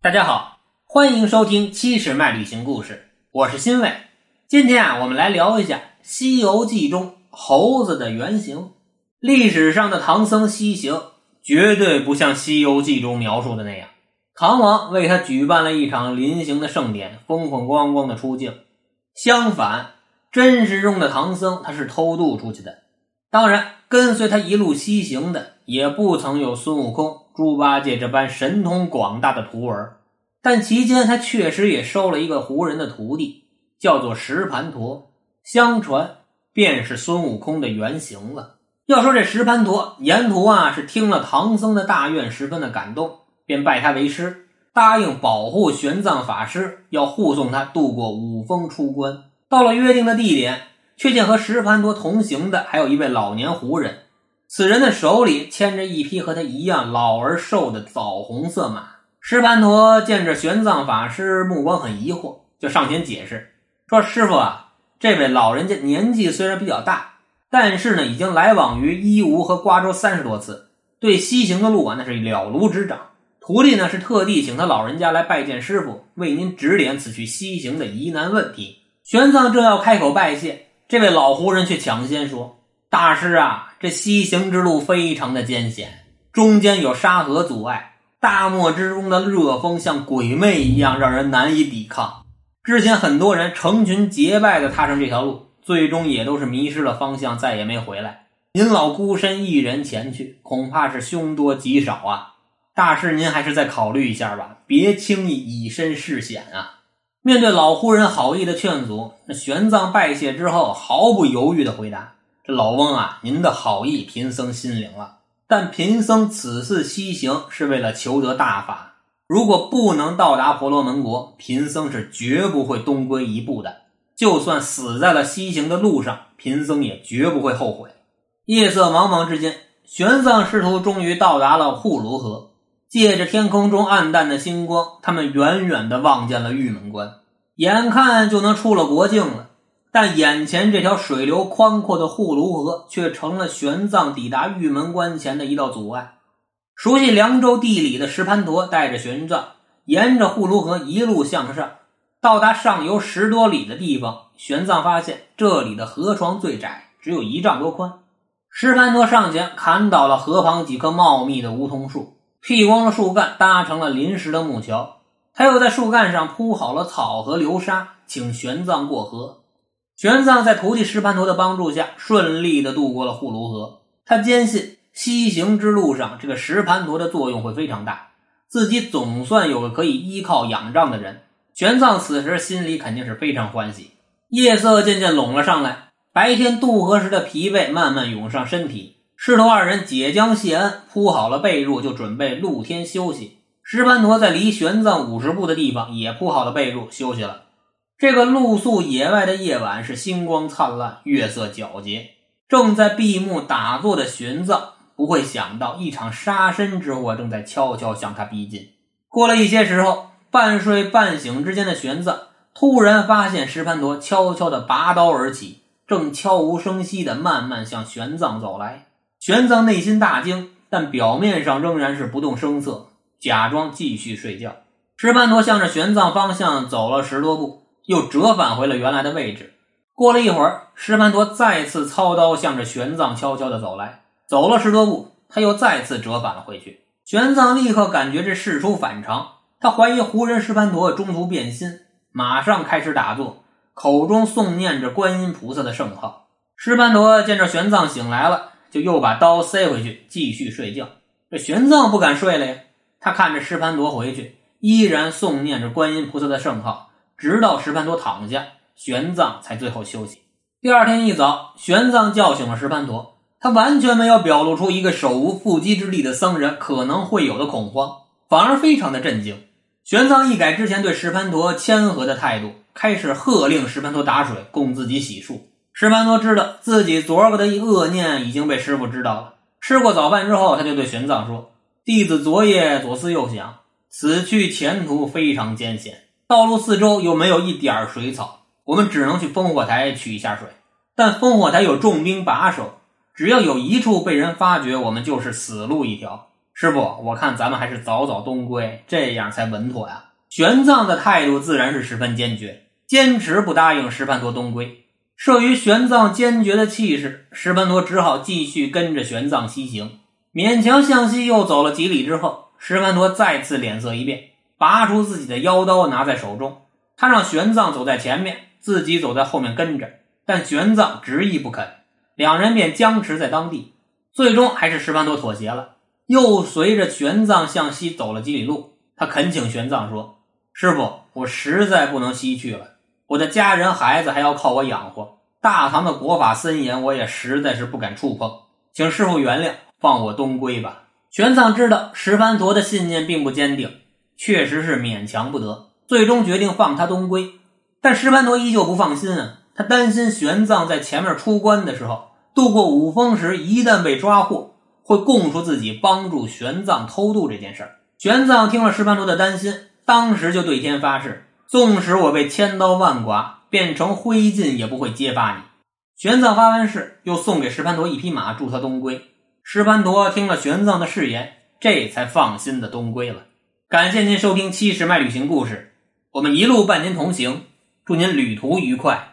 大家好，欢迎收听七十迈旅行故事，我是欣慰。今天啊，我们来聊一下《西游记》中猴子的原型。历史上的唐僧西行，绝对不像《西游记》中描述的那样，唐王为他举办了一场临行的盛典，风风光光的出境。相反，真实中的唐僧他是偷渡出去的。当然，跟随他一路西行的，也不曾有孙悟空。猪八戒这般神通广大的徒儿，但期间他确实也收了一个胡人的徒弟，叫做石盘陀。相传便是孙悟空的原型了。要说这石盘陀，沿途啊是听了唐僧的大愿，十分的感动，便拜他为师，答应保护玄奘法师，要护送他渡过五峰出关。到了约定的地点，却见和石盘陀同行的还有一位老年胡人。此人的手里牵着一匹和他一样老而瘦的枣红色马。石盘陀见着玄奘法师，目光很疑惑，就上前解释说：“师傅啊，这位老人家年纪虽然比较大，但是呢，已经来往于伊吾和瓜州三十多次，对西行的路啊，那是了如指掌。徒弟呢，是特地请他老人家来拜见师傅，为您指点此去西行的疑难问题。”玄奘正要开口拜谢，这位老胡人却抢先说。大师啊，这西行之路非常的艰险，中间有沙河阻碍，大漠之中的热风像鬼魅一样，让人难以抵抗。之前很多人成群结拜的踏上这条路，最终也都是迷失了方向，再也没回来。您老孤身一人前去，恐怕是凶多吉少啊！大师，您还是再考虑一下吧，别轻易以身试险啊！面对老胡人好意的劝阻，玄奘拜谢之后，毫不犹豫的回答。老翁啊，您的好意，贫僧心领了。但贫僧此次西行是为了求得大法，如果不能到达婆罗门国，贫僧是绝不会东归一步的。就算死在了西行的路上，贫僧也绝不会后悔。夜色茫茫之间，玄奘师徒终于到达了护卢河。借着天空中暗淡的星光，他们远远地望见了玉门关，眼看就能出了国境了。但眼前这条水流宽阔的护卢河，却成了玄奘抵达玉门关前的一道阻碍。熟悉凉州地理的石盘陀带着玄奘，沿着护卢河一路向上，到达上游十多里的地方，玄奘发现这里的河床最窄，只有一丈多宽。石盘陀上前砍倒了河旁几棵茂密的梧桐树，劈光了树干，搭成了临时的木桥。他又在树干上铺好了草和流沙，请玄奘过河。玄奘在徒弟石盘陀的帮助下，顺利的渡过了护卢河。他坚信西行之路上，这个石盘陀的作用会非常大，自己总算有个可以依靠仰仗的人。玄奘此时心里肯定是非常欢喜。夜色渐渐拢了上来，白天渡河时的疲惫慢慢涌上身体。师徒二人解将谢恩，铺好了被褥，就准备露天休息。石盘陀在离玄奘五十步的地方也铺好了被褥休息了。这个露宿野外的夜晚是星光灿烂，月色皎洁。正在闭目打坐的玄奘不会想到，一场杀身之祸正在悄悄向他逼近。过了一些时候，半睡半醒之间的玄奘突然发现石盘陀悄悄地拔刀而起，正悄无声息地慢慢向玄奘走来。玄奘内心大惊，但表面上仍然是不动声色，假装继续睡觉。石盘陀向着玄奘方向走了十多步。又折返回了原来的位置。过了一会儿，石盘陀再次操刀向着玄奘悄悄地走来。走了十多步，他又再次折返了回去。玄奘立刻感觉这事出反常，他怀疑胡人石盘陀中途变心，马上开始打坐，口中诵念着观音菩萨的圣号。石盘陀见着玄奘醒来了，就又把刀塞回去，继续睡觉。这玄奘不敢睡了呀，他看着石盘陀回去，依然诵念着观音菩萨的圣号。直到石盘陀躺下，玄奘才最后休息。第二天一早，玄奘叫醒了石盘陀，他完全没有表露出一个手无缚鸡之力的僧人可能会有的恐慌，反而非常的震惊。玄奘一改之前对石盘陀谦和的态度，开始喝令石盘陀打水供自己洗漱。石盘陀知道自己昨儿个的恶念已经被师傅知道了。吃过早饭之后，他就对玄奘说：“弟子昨夜左思右想，此去前途非常艰险。”道路四周又没有一点水草，我们只能去烽火台取一下水。但烽火台有重兵把守，只要有一处被人发觉，我们就是死路一条。师傅，我看咱们还是早早东归，这样才稳妥呀。玄奘的态度自然是十分坚决，坚持不答应石盘陀东归。慑于玄奘坚决的气势，石盘陀只好继续跟着玄奘西行。勉强向西又走了几里之后，石盘陀再次脸色一变，拔出自己的腰刀拿在手中。他让玄奘走在前面，自己走在后面跟着。但玄奘执意不肯，两人便僵持在当地。最终还是石盘陀妥协了，又随着玄奘向西走了几里路。他恳请玄奘说。师傅，我实在不能西去了，我的家人孩子还要靠我养活。大唐的国法森严，我也实在是不敢触碰，请师傅原谅，放我东归吧。玄奘知道石盘陀的信念并不坚定，确实是勉强不得，最终决定放他东归。但石盘陀依旧不放心啊，他担心玄奘在前面出关的时候，渡过五峰时，一旦被抓获，会供出自己帮助玄奘偷渡这件事儿。玄奘听了石盘陀的担心。当时就对天发誓，纵使我被千刀万剐，变成灰烬，也不会揭发你。玄奘发完誓，又送给石盘陀一匹马，助他东归。石盘陀听了玄奘的誓言，这才放心的东归了。感谢您收听《七十迈旅行故事》，我们一路伴您同行，祝您旅途愉快。